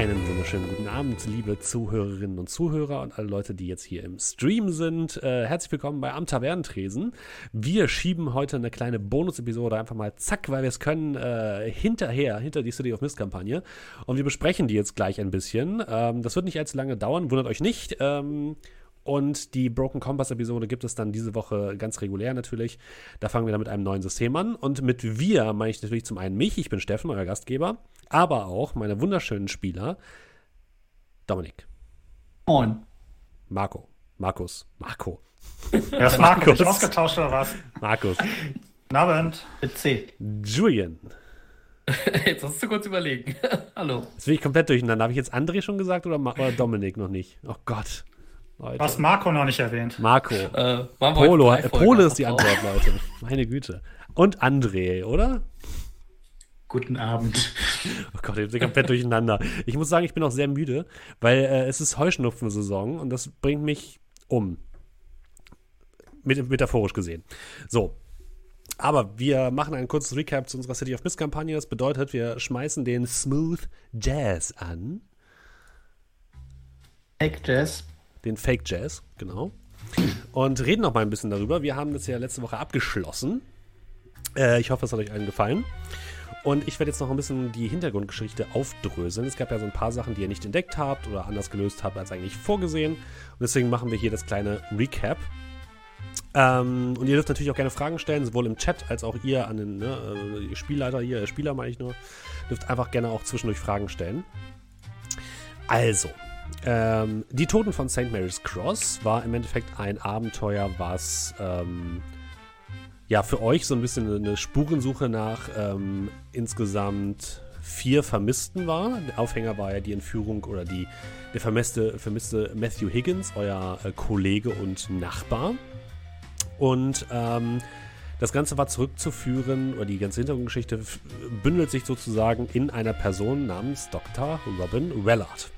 Einen wunderschönen guten Abend, liebe Zuhörerinnen und Zuhörer und alle Leute, die jetzt hier im Stream sind. Äh, herzlich willkommen bei Am Tavernentresen. Wir schieben heute eine kleine Bonus-Episode einfach mal zack, weil wir es können, äh, hinterher, hinter die City of Mist-Kampagne. Und wir besprechen die jetzt gleich ein bisschen. Ähm, das wird nicht allzu lange dauern, wundert euch nicht. Ähm, und die Broken Compass-Episode gibt es dann diese Woche ganz regulär natürlich. Da fangen wir dann mit einem neuen System an. Und mit wir meine ich natürlich zum einen mich, ich bin Steffen, euer Gastgeber aber auch meine wunderschönen Spieler Dominik. Moin. Marco. Markus. Marco. Wer ist Markus? Bin ausgetauscht oder was? Markus. Guten Abend. Mit C. Julian. Jetzt hast du kurz überlegen. Hallo. Jetzt bin ich komplett durcheinander. Habe ich jetzt André schon gesagt oder, oder Dominik noch nicht? Oh Gott. Leute. Du hast Marco noch nicht erwähnt. Marco. Äh, Polo. Polo ist die Antwort, Leute. Meine Güte. Und André, oder? Guten Abend. Oh Gott, ich bin komplett durcheinander. Ich muss sagen, ich bin auch sehr müde, weil äh, es ist Heuschnupfensaison und das bringt mich um. Met metaphorisch gesehen. So. Aber wir machen ein kurzes Recap zu unserer City of Mist-Kampagne. Das bedeutet, wir schmeißen den Smooth Jazz an. Fake Jazz. Den Fake Jazz, genau. Und reden noch mal ein bisschen darüber. Wir haben das ja letzte Woche abgeschlossen. Äh, ich hoffe, es hat euch allen gefallen. Und ich werde jetzt noch ein bisschen die Hintergrundgeschichte aufdröseln. Es gab ja so ein paar Sachen, die ihr nicht entdeckt habt oder anders gelöst habt als eigentlich vorgesehen. Und deswegen machen wir hier das kleine Recap. Ähm, und ihr dürft natürlich auch gerne Fragen stellen, sowohl im Chat als auch ihr an den ne, äh, Spielleiter hier, Spieler meine ich nur, dürft einfach gerne auch zwischendurch Fragen stellen. Also, ähm, die Toten von St. Mary's Cross war im Endeffekt ein Abenteuer, was ähm, ja für euch so ein bisschen eine Spurensuche nach ähm, insgesamt vier Vermissten war. Der Aufhänger war ja die Entführung oder die, der vermisste, vermisste Matthew Higgins, euer äh, Kollege und Nachbar. Und ähm, das Ganze war zurückzuführen, oder die ganze Hintergrundgeschichte bündelt sich sozusagen in einer Person namens Dr. Robin Wellard.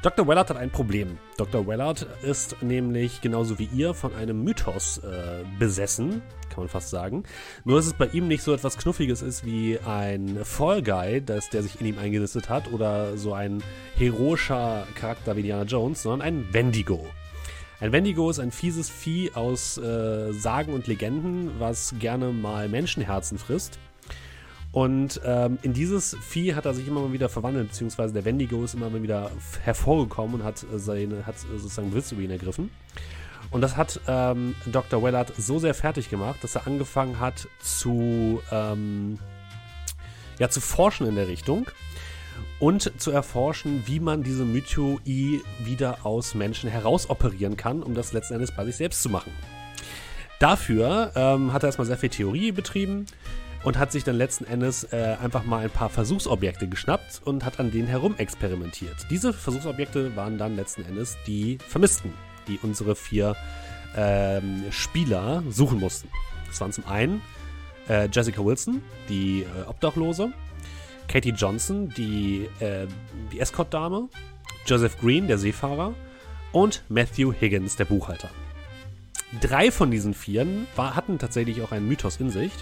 Dr. Wellard hat ein Problem. Dr. Wellard ist nämlich genauso wie ihr von einem Mythos äh, besessen, kann man fast sagen. Nur, dass es bei ihm nicht so etwas Knuffiges ist wie ein Fall Guy, das, der sich in ihm eingenistet hat, oder so ein heroischer Charakter wie Indiana Jones, sondern ein Wendigo. Ein Wendigo ist ein fieses Vieh aus äh, Sagen und Legenden, was gerne mal Menschenherzen frisst und ähm, in dieses Vieh hat er sich immer mal wieder verwandelt, beziehungsweise der Wendigo ist immer mal wieder hervorgekommen und hat, seine, hat sozusagen Besitz über ihn ergriffen. Und das hat ähm, Dr. Wellard so sehr fertig gemacht, dass er angefangen hat zu, ähm, ja, zu forschen in der Richtung und zu erforschen, wie man diese Mythoi wieder aus Menschen herausoperieren kann, um das letzten Endes bei sich selbst zu machen. Dafür ähm, hat er erstmal sehr viel Theorie betrieben, und hat sich dann letzten Endes äh, einfach mal ein paar Versuchsobjekte geschnappt und hat an denen herum experimentiert. Diese Versuchsobjekte waren dann letzten Endes die Vermissten, die unsere vier ähm, Spieler suchen mussten. Das waren zum einen äh, Jessica Wilson, die äh, Obdachlose, Katie Johnson, die, äh, die Escort-Dame, Joseph Green, der Seefahrer und Matthew Higgins, der Buchhalter. Drei von diesen Vieren war, hatten tatsächlich auch einen Mythos in sich.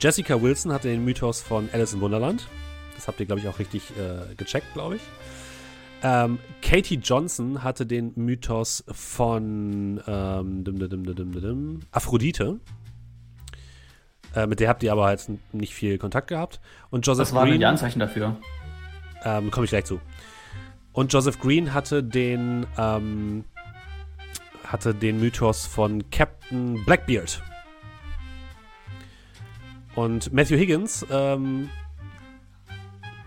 Jessica Wilson hatte den Mythos von Alice im Wunderland. Das habt ihr, glaube ich, auch richtig äh, gecheckt, glaube ich. Ähm, Katie Johnson hatte den Mythos von ähm, dim, dim, dim, Aphrodite. Äh, mit der habt ihr aber halt nicht viel Kontakt gehabt. Und Joseph Was waren die Anzeichen dafür? Ähm, Komme ich gleich zu. Und Joseph Green hatte den ähm, hatte den Mythos von Captain Blackbeard. Und Matthew Higgins ähm,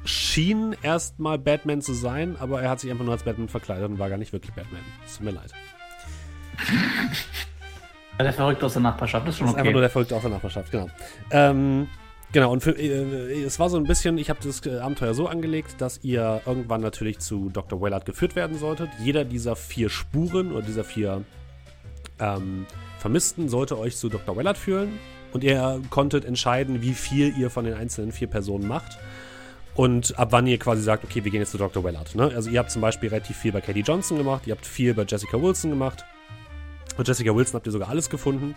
schien erstmal Batman zu sein, aber er hat sich einfach nur als Batman verkleidet und war gar nicht wirklich Batman. Es tut mir leid. Der Verrückte aus der Nachbarschaft ist schon okay. Das ist einfach nur der Verrückte aus der Nachbarschaft, genau. Ähm, genau, und für, äh, es war so ein bisschen, ich habe das äh, Abenteuer so angelegt, dass ihr irgendwann natürlich zu Dr. Wellard geführt werden solltet. Jeder dieser vier Spuren oder dieser vier ähm, Vermissten sollte euch zu Dr. Wellard führen und ihr konntet entscheiden, wie viel ihr von den einzelnen vier Personen macht. Und ab wann ihr quasi sagt, okay, wir gehen jetzt zu Dr. Wellard. Ne? Also ihr habt zum Beispiel relativ viel bei Katie Johnson gemacht, ihr habt viel bei Jessica Wilson gemacht. Und Jessica Wilson habt ihr sogar alles gefunden.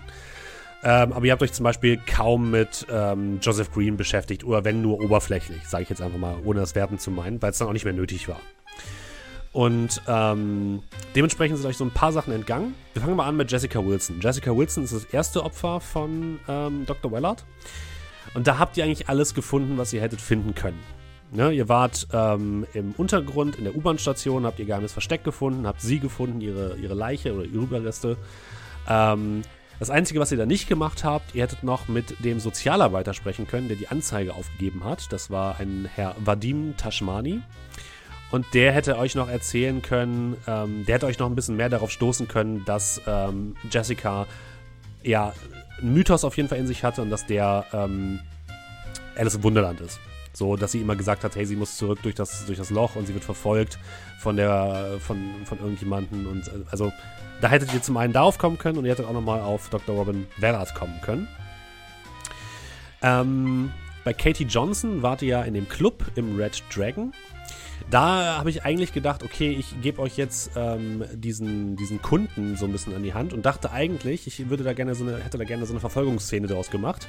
Ähm, aber ihr habt euch zum Beispiel kaum mit ähm, Joseph Green beschäftigt oder wenn nur oberflächlich, sage ich jetzt einfach mal, ohne das Werten zu meinen, weil es dann auch nicht mehr nötig war. Und ähm, dementsprechend sind euch so ein paar Sachen entgangen. Wir fangen mal an mit Jessica Wilson. Jessica Wilson ist das erste Opfer von ähm, Dr. Wellard. Und da habt ihr eigentlich alles gefunden, was ihr hättet finden können. Ne, ihr wart ähm, im Untergrund in der U-Bahn-Station, habt ihr geheimes Versteck gefunden, habt sie gefunden, ihre, ihre Leiche oder ihre Überreste. Ähm, das Einzige, was ihr da nicht gemacht habt, ihr hättet noch mit dem Sozialarbeiter sprechen können, der die Anzeige aufgegeben hat. Das war ein Herr Vadim Tashmani. Und der hätte euch noch erzählen können, ähm, der hätte euch noch ein bisschen mehr darauf stoßen können, dass ähm, Jessica ja einen Mythos auf jeden Fall in sich hatte und dass der ähm, Alice im Wunderland ist. So, dass sie immer gesagt hat, hey, sie muss zurück durch das, durch das Loch und sie wird verfolgt von der, von, von irgendjemanden. Und äh, also, da hättet ihr zum einen darauf kommen können und ihr hättet auch nochmal auf Dr. Robin Vellard kommen können. Ähm, bei Katie Johnson wart ihr ja in dem Club im Red Dragon. Da habe ich eigentlich gedacht, okay, ich gebe euch jetzt ähm, diesen, diesen Kunden so ein bisschen an die Hand und dachte eigentlich, ich würde da gerne so eine, hätte da gerne so eine Verfolgungsszene daraus gemacht.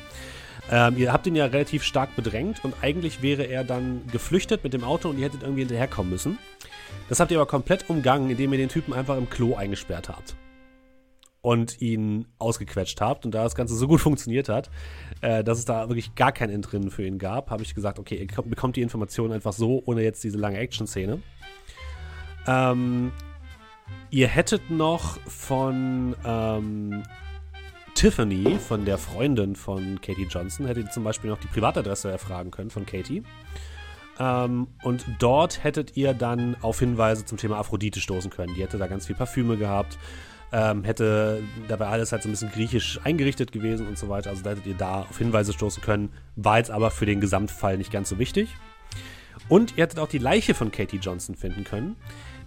Ähm, ihr habt ihn ja relativ stark bedrängt und eigentlich wäre er dann geflüchtet mit dem Auto und ihr hättet irgendwie hinterherkommen müssen. Das habt ihr aber komplett umgangen, indem ihr den Typen einfach im Klo eingesperrt habt. Und ihn ausgequetscht habt. Und da das Ganze so gut funktioniert hat, äh, dass es da wirklich gar kein Entrinnen für ihn gab, habe ich gesagt, okay, ihr bekommt die Informationen einfach so, ohne jetzt diese lange Action-Szene. Ähm, ihr hättet noch von ähm, Tiffany, von der Freundin von Katie Johnson, hättet ihr zum Beispiel noch die Privatadresse erfragen können von Katie. Ähm, und dort hättet ihr dann auf Hinweise zum Thema Aphrodite stoßen können. Die hätte da ganz viel Parfüme gehabt, ähm, hätte dabei alles halt so ein bisschen griechisch eingerichtet gewesen und so weiter. Also da hättet ihr da auf Hinweise stoßen können. War jetzt aber für den Gesamtfall nicht ganz so wichtig. Und ihr hättet auch die Leiche von Katie Johnson finden können.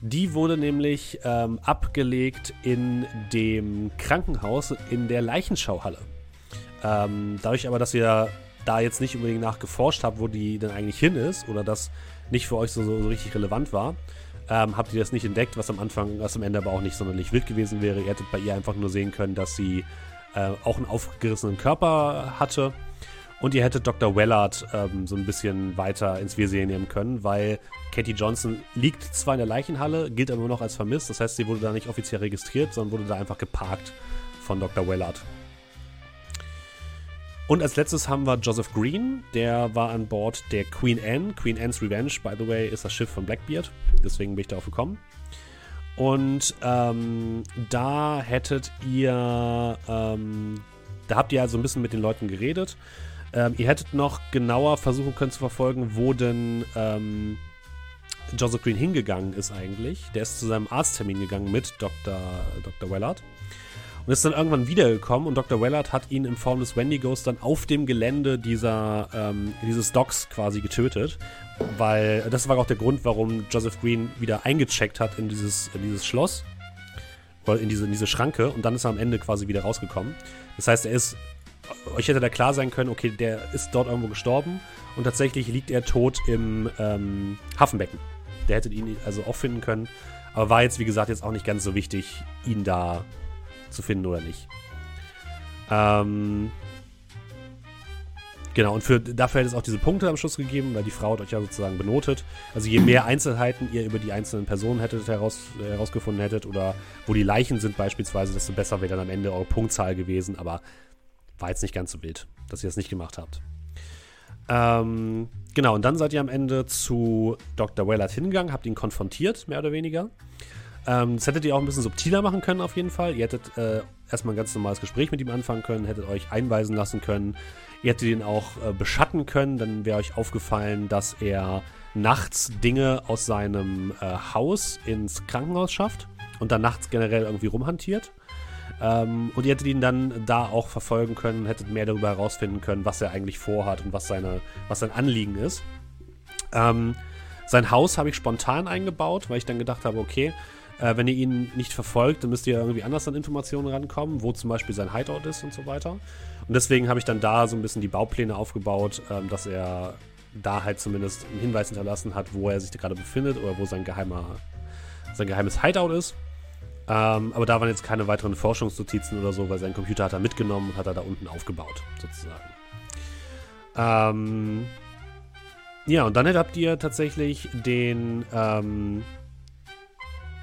Die wurde nämlich ähm, abgelegt in dem Krankenhaus in der Leichenschauhalle. Ähm, dadurch aber, dass ihr da jetzt nicht unbedingt nachgeforscht habt, wo die denn eigentlich hin ist oder das nicht für euch so, so, richtig relevant war, ähm, habt ihr das nicht entdeckt, was am Anfang, was am Ende aber auch nicht sonderlich wild gewesen wäre. Ihr hättet bei ihr einfach nur sehen können, dass sie äh, auch einen aufgerissenen Körper hatte und ihr hättet Dr. Wellard ähm, so ein bisschen weiter ins Visier nehmen können, weil Katie Johnson liegt zwar in der Leichenhalle, gilt aber noch als vermisst. Das heißt, sie wurde da nicht offiziell registriert, sondern wurde da einfach geparkt von Dr. Wellard. Und als letztes haben wir Joseph Green, der war an Bord der Queen Anne. Queen Anne's Revenge, by the way, ist das Schiff von Blackbeard. Deswegen bin ich darauf gekommen. Und ähm, da hättet ihr, ähm, da habt ihr also ein bisschen mit den Leuten geredet. Ähm, ihr hättet noch genauer versuchen können zu verfolgen, wo denn ähm, Joseph Green hingegangen ist eigentlich. Der ist zu seinem Arzttermin gegangen mit Dr. Dr. Wellard. Und ist dann irgendwann wiedergekommen und Dr. Wellard hat ihn in Form des Wendigos dann auf dem Gelände dieser, ähm, dieses Docks quasi getötet. Weil das war auch der Grund, warum Joseph Green wieder eingecheckt hat in dieses, in dieses Schloss. In diese, in diese Schranke und dann ist er am Ende quasi wieder rausgekommen. Das heißt, er ist euch hätte da klar sein können, okay, der ist dort irgendwo gestorben und tatsächlich liegt er tot im ähm, Hafenbecken. Der hätte ihn also auch finden können, aber war jetzt, wie gesagt, jetzt auch nicht ganz so wichtig, ihn da zu finden oder nicht. Ähm, genau, und für, dafür hätte es auch diese Punkte am Schluss gegeben, weil die Frau hat euch ja sozusagen benotet. Also je mehr Einzelheiten ihr über die einzelnen Personen hättet heraus, herausgefunden hättet oder wo die Leichen sind beispielsweise, desto besser wäre dann am Ende eure Punktzahl gewesen, aber war jetzt nicht ganz so wild, dass ihr das nicht gemacht habt. Ähm, genau, und dann seid ihr am Ende zu Dr. Wellard hingegangen, habt ihn konfrontiert, mehr oder weniger. Ähm, das hättet ihr auch ein bisschen subtiler machen können, auf jeden Fall. Ihr hättet äh, erstmal ein ganz normales Gespräch mit ihm anfangen können, hättet euch einweisen lassen können. Ihr hättet ihn auch äh, beschatten können, dann wäre euch aufgefallen, dass er nachts Dinge aus seinem äh, Haus ins Krankenhaus schafft und dann nachts generell irgendwie rumhantiert. Ähm, und ihr hättet ihn dann da auch verfolgen können, hättet mehr darüber herausfinden können, was er eigentlich vorhat und was, seine, was sein Anliegen ist. Ähm, sein Haus habe ich spontan eingebaut, weil ich dann gedacht habe, okay, äh, wenn ihr ihn nicht verfolgt, dann müsst ihr irgendwie anders an Informationen rankommen, wo zum Beispiel sein Hideout ist und so weiter. Und deswegen habe ich dann da so ein bisschen die Baupläne aufgebaut, ähm, dass er da halt zumindest einen Hinweis hinterlassen hat, wo er sich gerade befindet oder wo sein geheimer sein geheimes Hideout ist. Ähm, aber da waren jetzt keine weiteren Forschungsnotizen oder so, weil sein Computer hat er mitgenommen und hat er da unten aufgebaut, sozusagen. Ähm, ja, und dann habt ihr tatsächlich den, ähm,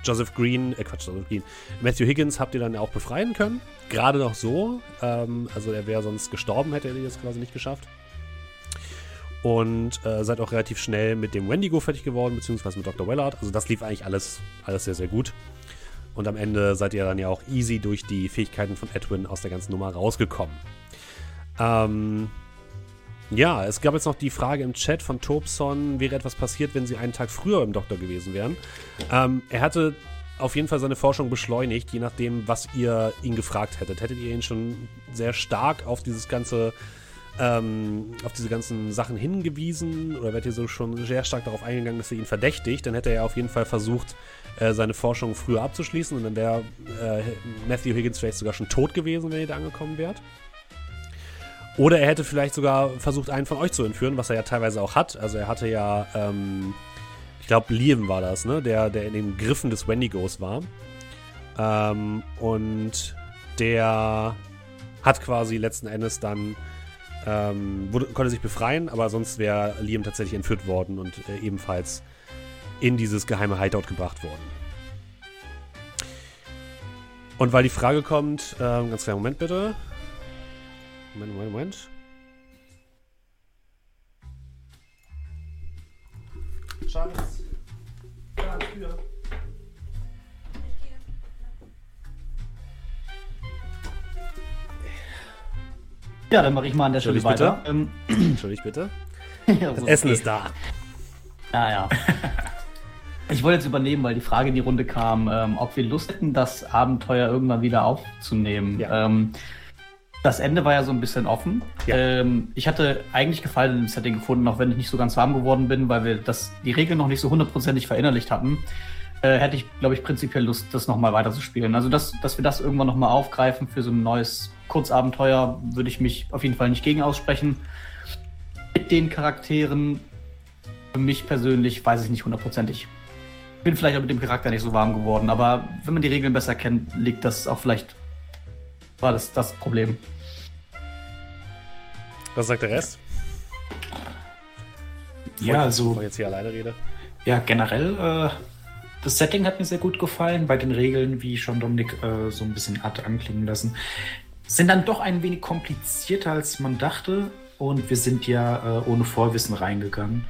Joseph Green, äh Quatsch, Joseph Green, Matthew Higgins habt ihr dann auch befreien können. Gerade noch so. Ähm, also er wäre sonst gestorben, hätte er das quasi nicht geschafft. Und äh, seid auch relativ schnell mit dem Wendigo fertig geworden, beziehungsweise mit Dr. Wellard. Also das lief eigentlich alles, alles sehr, sehr gut. Und am Ende seid ihr dann ja auch easy durch die Fähigkeiten von Edwin aus der ganzen Nummer rausgekommen. Ähm, ja, es gab jetzt noch die Frage im Chat von Tobson, wäre etwas passiert, wenn sie einen Tag früher im Doktor gewesen wären. Ähm, er hatte auf jeden Fall seine Forschung beschleunigt, je nachdem, was ihr ihn gefragt hättet. Hättet ihr ihn schon sehr stark auf dieses ganze ähm, auf diese ganzen Sachen hingewiesen oder wärt ihr so schon sehr stark darauf eingegangen, dass ihr ihn verdächtigt, dann hätte er auf jeden Fall versucht, äh, seine Forschung früher abzuschließen und dann wäre äh, Matthew Higgins vielleicht sogar schon tot gewesen, wenn ihr da angekommen wärt. Oder er hätte vielleicht sogar versucht, einen von euch zu entführen, was er ja teilweise auch hat. Also er hatte ja, ähm, ich glaube, Liam war das, ne? Der, der in den Griffen des Wendigos war. Ähm, und der hat quasi letzten Endes dann ähm, wurde, konnte sich befreien, aber sonst wäre Liam tatsächlich entführt worden und äh, ebenfalls in dieses geheime Hideout gebracht worden. Und weil die Frage kommt, ähm, ganz kleinen Moment bitte. Moment, Moment, Moment. Schatz. Ja, Ja, dann mache ich mal an der Stelle weiter. Ähm, Entschuldigt bitte. ja, das Essen okay. ist da. Ja, ja. Ich wollte jetzt übernehmen, weil die Frage in die Runde kam, ähm, ob wir Lust hätten, das Abenteuer irgendwann wieder aufzunehmen. Ja. Ähm, das Ende war ja so ein bisschen offen. Ja. Ähm, ich hatte eigentlich Gefallen im Setting gefunden, auch wenn ich nicht so ganz warm geworden bin, weil wir das, die Regeln noch nicht so hundertprozentig verinnerlicht hatten. Äh, hätte ich, glaube ich, prinzipiell Lust, das nochmal weiterzuspielen. Also, dass, dass wir das irgendwann nochmal aufgreifen für so ein neues Kurzabenteuer, würde ich mich auf jeden Fall nicht gegen aussprechen. Mit den Charakteren, für mich persönlich, weiß ich nicht hundertprozentig. Bin vielleicht auch mit dem Charakter nicht so warm geworden, aber wenn man die Regeln besser kennt, liegt das auch vielleicht, war das das Problem. Was sagt der Rest? Ja, also. Ich jetzt hier alleine rede. Ja, generell, äh, das Setting hat mir sehr gut gefallen. Bei den Regeln, wie schon Dominik äh, so ein bisschen hat anklingen lassen, sind dann doch ein wenig komplizierter, als man dachte. Und wir sind ja äh, ohne Vorwissen reingegangen.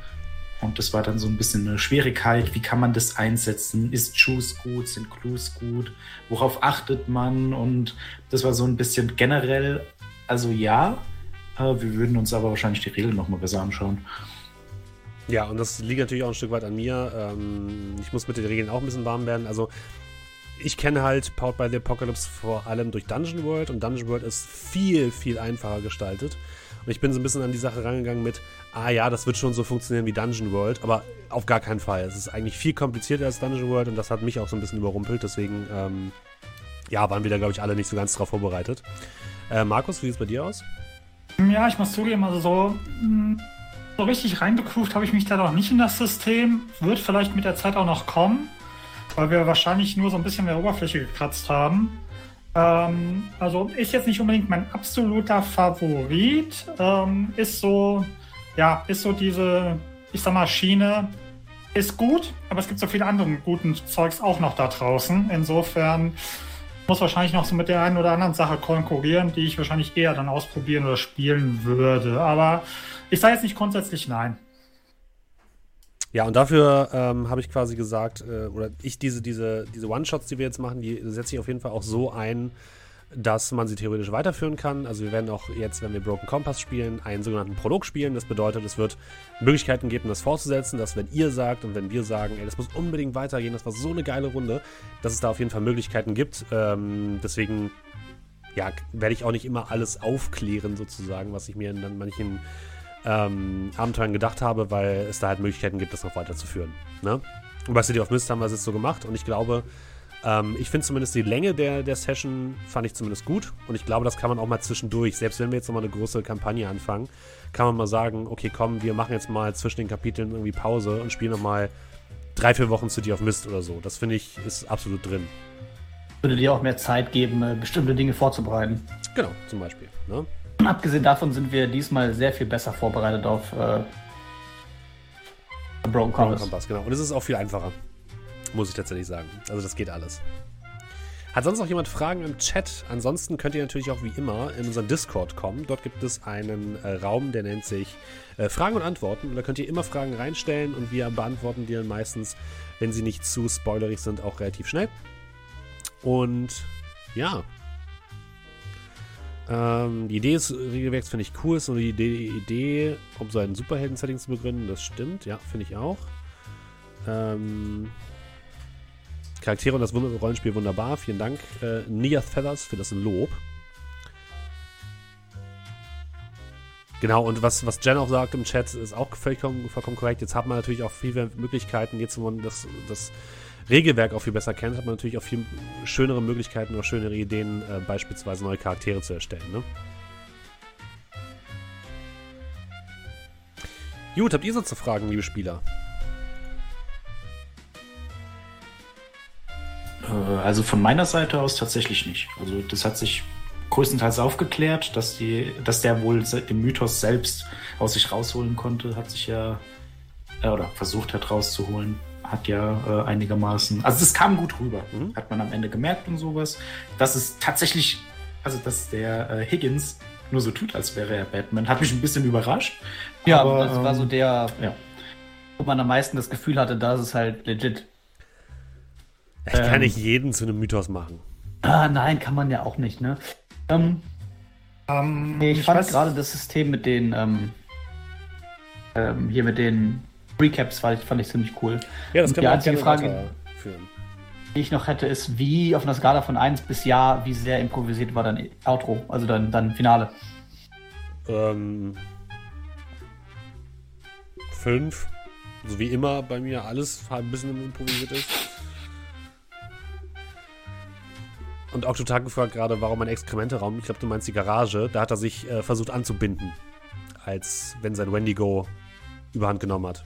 Und das war dann so ein bisschen eine Schwierigkeit. Wie kann man das einsetzen? Ist Choose gut? Sind Clues gut? Worauf achtet man? Und das war so ein bisschen generell, also ja, äh, wir würden uns aber wahrscheinlich die Regeln nochmal besser anschauen. Ja, und das liegt natürlich auch ein Stück weit an mir. Ähm, ich muss mit den Regeln auch ein bisschen warm werden. Also, ich kenne halt Powered by the Apocalypse vor allem durch Dungeon World und Dungeon World ist viel, viel einfacher gestaltet. Und ich bin so ein bisschen an die Sache rangegangen mit, ah ja, das wird schon so funktionieren wie Dungeon World, aber auf gar keinen Fall. Es ist eigentlich viel komplizierter als Dungeon World und das hat mich auch so ein bisschen überrumpelt. Deswegen, ähm, ja, waren wir da, glaube ich, alle nicht so ganz drauf vorbereitet. Äh, Markus, wie sieht es bei dir aus? Ja, ich muss zugeben, also so, hm, so richtig reingegroovt habe ich mich da noch nicht in das System. Wird vielleicht mit der Zeit auch noch kommen, weil wir wahrscheinlich nur so ein bisschen mehr Oberfläche gekratzt haben. Ähm, also ist jetzt nicht unbedingt mein absoluter Favorit. Ähm, ist so, ja, ist so diese, ich sag mal, Schiene. Ist gut, aber es gibt so viele andere guten Zeugs auch noch da draußen. Insofern muss wahrscheinlich noch so mit der einen oder anderen Sache konkurrieren, die ich wahrscheinlich eher dann ausprobieren oder spielen würde. Aber ich sage jetzt nicht grundsätzlich nein. Ja, und dafür ähm, habe ich quasi gesagt, äh, oder ich diese, diese, diese One-Shots, die wir jetzt machen, die setze ich auf jeden Fall auch so ein, dass man sie theoretisch weiterführen kann. Also wir werden auch jetzt, wenn wir Broken Compass spielen, einen sogenannten Prolog spielen. Das bedeutet, es wird Möglichkeiten geben, das fortzusetzen, dass wenn ihr sagt und wenn wir sagen, ey, das muss unbedingt weitergehen, das war so eine geile Runde, dass es da auf jeden Fall Möglichkeiten gibt. Ähm, deswegen, ja, werde ich auch nicht immer alles aufklären sozusagen, was ich mir in manchen ähm, Abenteuern gedacht habe, weil es da halt Möglichkeiten gibt, das noch weiterzuführen. Ne? Und bei City of Mist haben wir es jetzt so gemacht und ich glaube, ähm, ich finde zumindest die Länge der, der Session fand ich zumindest gut und ich glaube, das kann man auch mal zwischendurch, selbst wenn wir jetzt nochmal eine große Kampagne anfangen, kann man mal sagen, okay, komm, wir machen jetzt mal zwischen den Kapiteln irgendwie Pause und spielen nochmal drei, vier Wochen City of Mist oder so. Das finde ich ist absolut drin. Würde dir auch mehr Zeit geben, äh, bestimmte Dinge vorzubereiten. Genau, zum Beispiel. Ne? Abgesehen davon sind wir diesmal sehr viel besser vorbereitet auf äh, Broken Compass. Compass. Genau. Und es ist auch viel einfacher. Muss ich tatsächlich sagen. Also das geht alles. Hat sonst noch jemand Fragen im Chat? Ansonsten könnt ihr natürlich auch wie immer in unseren Discord kommen. Dort gibt es einen äh, Raum, der nennt sich äh, Fragen und Antworten. Und da könnt ihr immer Fragen reinstellen und wir beantworten die dann meistens, wenn sie nicht zu spoilerig sind, auch relativ schnell. Und ja. Ähm, die Idee des Regelwerks finde ich cool. Ist so die Idee, Idee um so ein Superhelden-Setting zu begründen. Das stimmt, ja, finde ich auch. Ähm, Charaktere und das Rollenspiel wunderbar. Vielen Dank, äh, Nia Feathers, für das Lob. Genau, und was, was Jen auch sagt im Chat, ist auch vollkommen, vollkommen korrekt. Jetzt hat man natürlich auch viele Möglichkeiten, jetzt wo man das, das Regelwerk auch viel besser kennt, hat man natürlich auch viel schönere Möglichkeiten oder schönere Ideen, äh, beispielsweise neue Charaktere zu erstellen. Ne? Gut, habt ihr sonst noch Fragen, liebe Spieler? Also von meiner Seite aus tatsächlich nicht. Also das hat sich größtenteils aufgeklärt, dass, die, dass der wohl den Mythos selbst aus sich rausholen konnte, hat sich ja äh, oder versucht hat rauszuholen, hat ja äh, einigermaßen, also es kam gut rüber, mhm. hat man am Ende gemerkt und sowas, dass es tatsächlich, also dass der äh, Higgins nur so tut, als wäre er Batman, hat mich ein bisschen überrascht. Ja, aber das war so ähm, der, ja. wo man am meisten das Gefühl hatte, dass es halt legit ich kann ähm, nicht jeden zu einem Mythos machen. Ah, nein, kann man ja auch nicht, ne? Ähm, ähm, nee, ich, ich fand gerade das System mit den, ähm, ähm, hier mit den Recaps fand ich, fand ich ziemlich cool. Ja, das kann die einzige Frage, die ich noch hätte, ist, wie auf einer Skala von 1 bis Ja, wie sehr improvisiert war dein Outro, also dein, dein Finale? Ähm, 5. So wie immer bei mir alles ein bisschen improvisiert ist. Und Octotag gefragt gerade, warum ein Exkrementeraum? Ich glaube, du meinst die Garage. Da hat er sich äh, versucht anzubinden, als wenn sein Wendigo überhand genommen hat.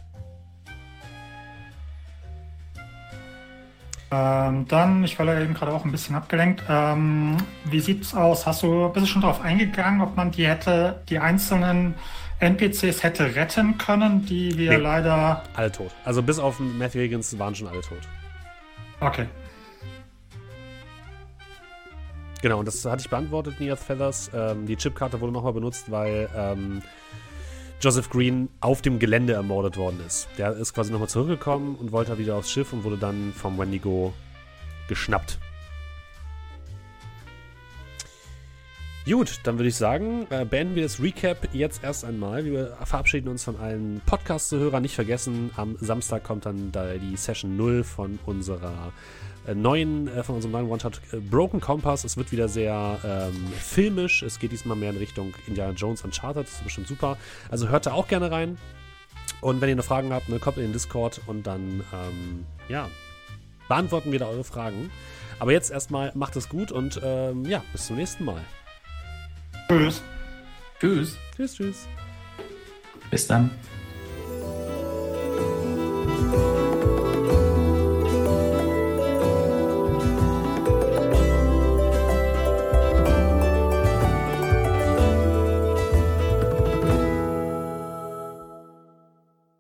Ähm, dann, ich war ja eben gerade auch ein bisschen abgelenkt. Ähm, wie sieht's aus? Hast du, bist du schon darauf eingegangen, ob man die hätte, die einzelnen NPCs hätte retten können, die wir nee, leider. Alle tot. Also bis auf Matthew Higgins waren schon alle tot. Okay. Genau, und das hatte ich beantwortet, Niath Feathers. Ähm, die Chipkarte wurde nochmal benutzt, weil ähm, Joseph Green auf dem Gelände ermordet worden ist. Der ist quasi nochmal zurückgekommen und wollte wieder aufs Schiff und wurde dann vom Wendigo geschnappt. Gut, dann würde ich sagen, äh, beenden wir das Recap jetzt erst einmal. Wir verabschieden uns von allen Podcast-Zuhörern. Nicht vergessen, am Samstag kommt dann da die Session 0 von unserer neuen, äh, von unserem neuen One-Shot äh, Broken Compass. Es wird wieder sehr ähm, filmisch. Es geht diesmal mehr in Richtung Indiana Jones Uncharted. Das ist bestimmt super. Also hört da auch gerne rein. Und wenn ihr noch Fragen habt, ne, kommt in den Discord und dann, ähm, ja, beantworten wir da eure Fragen. Aber jetzt erstmal macht es gut und ähm, ja, bis zum nächsten Mal. Tschüss. Tschüss. Tschüss, tschüss. Bis dann.